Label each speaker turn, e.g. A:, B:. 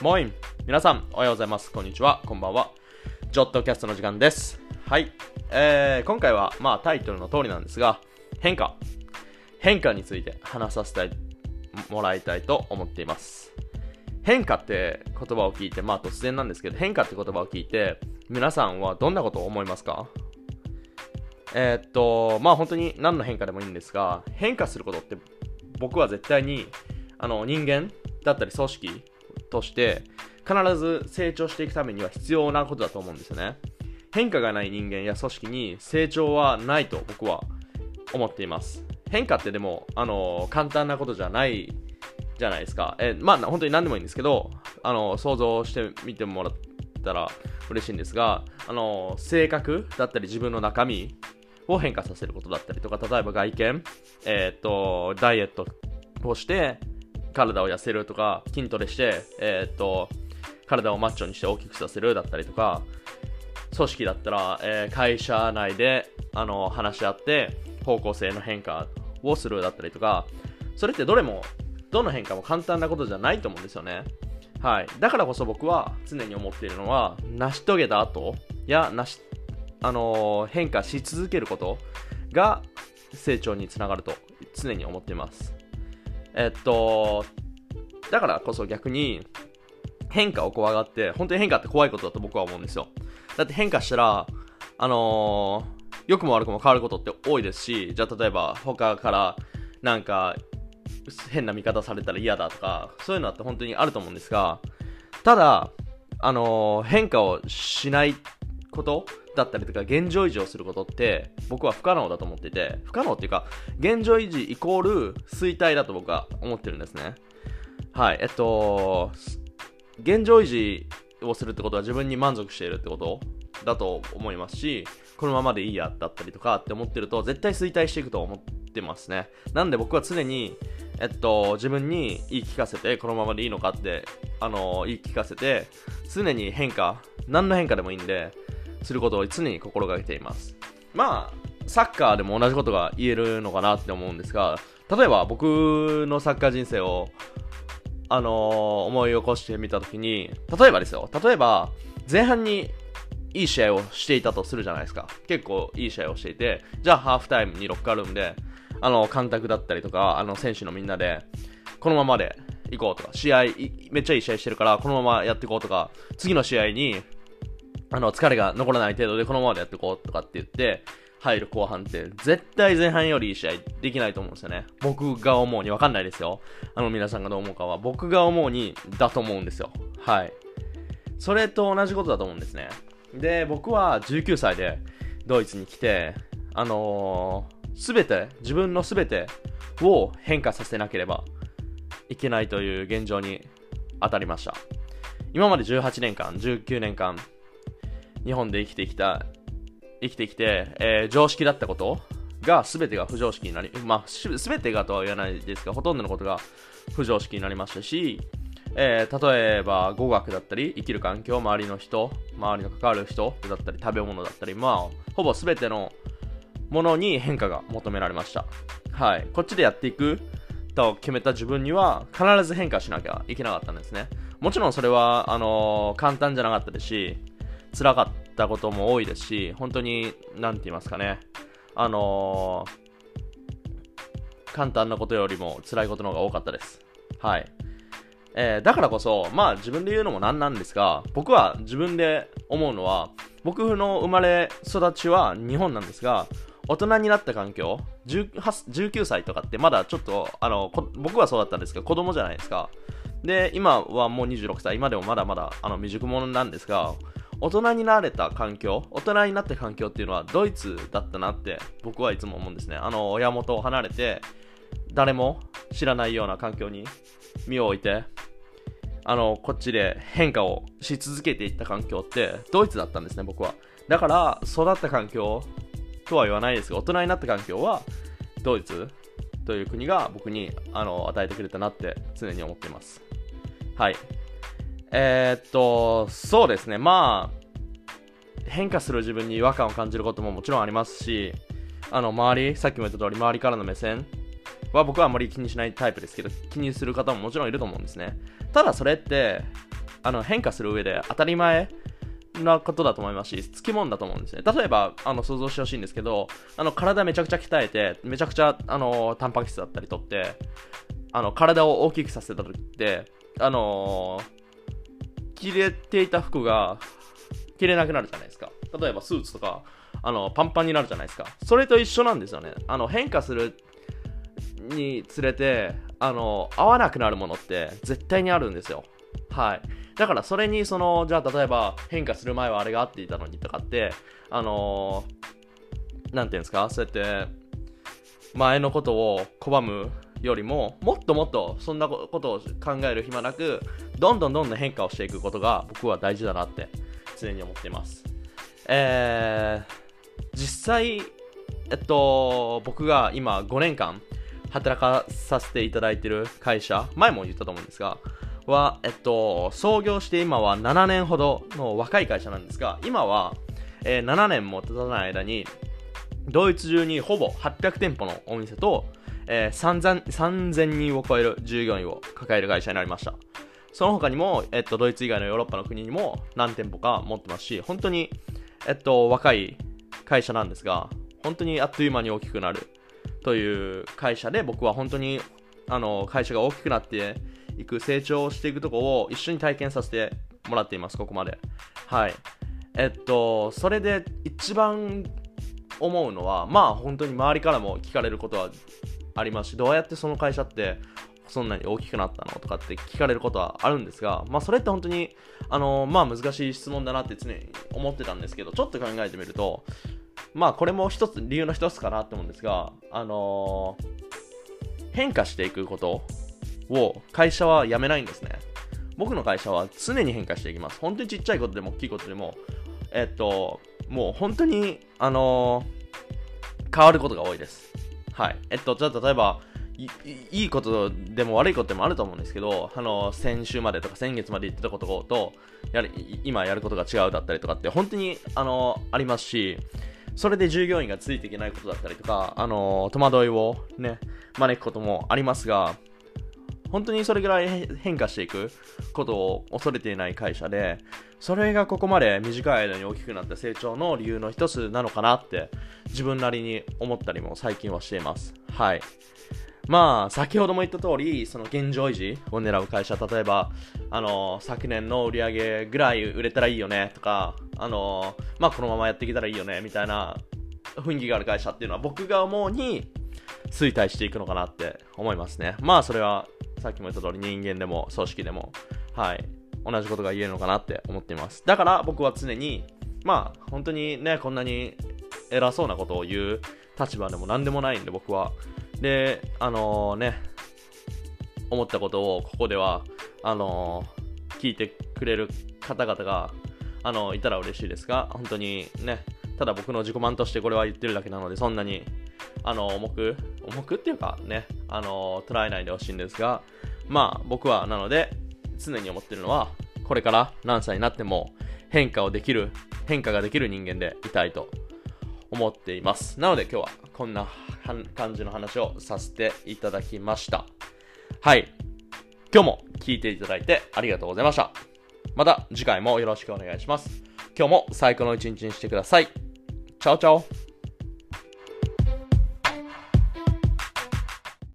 A: モイン皆さん、おはようございます。こんにちは。こんばんは。ジョットキャストの時間です。はい。えー、今回は、まあ、タイトルの通りなんですが、変化。変化について話させてもらいたいと思っています。変化って言葉を聞いて、まあ突然なんですけど、変化って言葉を聞いて、皆さんはどんなことを思いますか？えーっと、まあ本当に何の変化でもいいんですが、変化することって僕は絶対にあの人間だったり組織として必ず成長していくためには必要なことだと思うんですよね。変化がない人間や組織に成長はないと僕は思っています。変化ってでも、あの簡単なことじゃないじゃないですか。えまあ本当に何でもいいんですけど、あの想像してみてもらったら嬉しいんですが、あの性格だったり自分の中身を変化させることだったりとか、例えば外見、えっ、と、ダイエットをして、体を痩せるとか、筋トレして、えっ、と、体をマッチョにして大きくさせるだったりとか、組織だったら、えー会社内で、あの、話し合って、方向性の変化をするだったりとか、それってどれも、どの変化も簡単なことじゃないと思うんですよね。はい。だからこそ僕は常に思っているのは、成し遂げた後や、なし、あのー変化し続けることが成長につながると常に思っています。えっと、だからこそ逆に変化を怖がって、本当に変化って怖いことだと僕は思うんですよ。だって変化したら、あのー良くも悪くも変わることって多いですし、じゃあ例えば他からなんか変な見方されたら嫌だとか、そういうのって本当にあると思うんですが、ただ、あのー変化をしないことだったりとか、現状維持をすることって、僕は不可能だと思ってて、不可能っていうか、現状維持イコール衰退だと僕は思ってるんですね。はい、えっと、現状維持をするってことは自分に満足しているってことだと思いますし、このままでいいやだったりとかって思ってると、絶対衰退していくと思ってますね。なんで僕は常に、えっと、自分に言い聞かせて、このままでいいのかって、あの、言い聞かせて、常に変化、何の変化でもいいんで、することを常に心がけています。まあ、サッカーでも同じことが言えるのかなって思うんですが、例えば僕のサッカー人生を、あのー思い起こしてみたときに、例えばですよ、例えば、前半にいい試合をしていたとするじゃないですか。結構いい試合をしていて、じゃあハーフタイムにロッカールームで、あの、監督だったりとか、あの、選手のみんなで、このままで行こうとか、試合、めっちゃいい試合してるから、このままやっていこうとか、次の試合に、あの、疲れが残らない程度でこのままでやっていこうとかって言って、入る後半って、絶対前半よりいい試合できないと思うんですよね。僕が思うに、わかんないですよ。あの、皆さんがどう思うかは、僕が思うに、だと思うんですよ。はい。それと同じことだと思うんですね。で、僕は19歳でドイツに来て、あのす、べて、自分のすべてを変化させなければいけないという現状に当たりました。今まで18年間、19年間、日本で生きてきた、生きてきて、えー常識だったことが全てが不常識になり、まあ、全てがとは言わないですが、ほとんどのことが不常識になりましたし、えー例えば語学だったり、生きる環境、周りの人、周りの関わる人だったり、食べ物だったり、まあ、ほぼ全てのものに変化が求められました。はい。こっちでやっていくと決めた自分には、必ず変化しなきゃいけなかったんですね。もちろんそれは、あのー簡単じゃなかったですし、辛かったことも多いですし、本当に、なんて言いますかね、あのー簡単なことよりも辛いことの方が多かったです。はい。えーだからこそ、まあ自分で言うのもなんなんですが、僕は自分で思うのは、僕の生まれ育ちは日本なんですが、大人になった環境、19歳とかってまだちょっと、あの、僕はそうだったんですけど、子供じゃないですか。で、今はもう26歳、今でもまだまだあの未熟者なんですが、大人になれた環境、大人になった環境っていうのはドイツだったなって僕はいつも思うんですね。あの、親元を離れて、誰も知らないような環境に身を置いて、あの、こっちで変化をし続けていった環境ってドイツだったんですね、僕は。だから、育った環境とは言わないですが、大人になった環境はドイツという国が僕にあの与えてくれたなって常に思っています。はい。えーっと、そうですね、まあ、変化する自分に違和感を感じることももちろんありますし、あの、周り、さっきも言った通り、周りからの目線は僕はあまり気にしないタイプですけど、気にする方ももちろんいると思うんですね。ただそれって、あの変化する上で当たり前なことだと思いますし、つきもんだと思うんですね。例えば、あの、想像してほしいんですけど、あの、体めちゃくちゃ鍛えて、めちゃくちゃ、あの、タンパク質だったりとって、あの、体を大きくさせた時って、あの着れていた服が、着れなくなるじゃないですか。例えば、スーツとか、あの、パンパンになるじゃないですか。それと一緒なんですよね。あの、変化するにつれて、あの、合わなくなるものって絶対にあるんですよ。はい。だからそれにその、じゃあ例えば変化する前はあれがあっていたのにとかって、あのー、なんていうんですか、そうやって前のことを拒むよりも、もっともっとそんなことを考える暇なく、どんどんどんどん変化をしていくことが僕は大事だなって常に思っています。えー、実際、えっと、僕が今5年間働かさせていただいてる会社、前も言ったと思うんですが、は、えっと、創業して今は7年ほどの若い会社なんですが、今は、えー、7年も経たない間に、ドイツ中にほぼ800店舗のお店と、えー、3000, 人を超える従業員を抱える会社になりました。その他にも、えっと、ドイツ以外のヨーロッパの国にも何店舗か持ってますし、本当に、えっと、若い会社なんですが、本当にあっという間に大きくなるという会社で、僕は本当に、あの、会社が大きくなって、いく、成長していくとこを一緒に体験させてもらっています、ここまで。はい。えっと、それで一番思うのは、まあ本当に周りからも聞かれることはありますし、どうやってその会社ってそんなに大きくなったのとかって聞かれることはあるんですが、まあそれって本当に、あのまあ難しい質問だなって常に思ってたんですけど、ちょっと考えてみると、まあこれも一つ、理由の一つかなって思うんですが、あの、変化していくことを会社は辞めないんですね。僕の会社は常に変化していきます。本当にちっちゃいことでも大きいことでも、えっと、もう本当に、あの、変わることが多いです。はい。えっと、じゃあ例えば、いいことでも悪いことでもあると思うんですけど、あの、先週までとか先月まで言ってたことと、やり今やることが違うだったりとかって、本当に、あの、ありますし、それで従業員がついていけないことだったりとか、あの、戸惑いをね、招くこともありますが、本当にそれぐらい変化していくことを恐れていない会社で、それがここまで短い間に大きくなった成長の理由の一つなのかなって自分なりに思ったりも最近はしています。はい。まあ、先ほども言った通り、その現状維持を狙う会社、例えば、あの、昨年の売り上げぐらい売れたらいいよねとか、あの、まあ、このままやっていけたらいいよねみたいな雰囲気がある会社っていうのは僕が思うに衰退していくのかなって思いますね。まあ、それはさっきも言った通り人間でも組織でも、はい、同じことが言えるのかなって思っています。だから僕は常に、まあ、本当にね、こんなに偉そうなことを言う立場でも何でもないんで僕は。で、あのー、ね、思ったことをここでは、あのー、聞いてくれる方々が、あのー、いたら嬉しいですが、本当にね、ただ僕の自己満としてこれは言ってるだけなので、そんなにあの、重く、重くっていうかね、あの、捉えないでほしいんですが、まあ、僕はなので、常に思ってるのは、これから何歳になっても変化をできる、変化ができる人間でいたいと思っています。なので今日はこんな感じの話をさせていただきました。はい。今日も聞いていただいてありがとうございました。また次回もよろしくお願いします。今日も最高の一日にしてください。チャオチャオ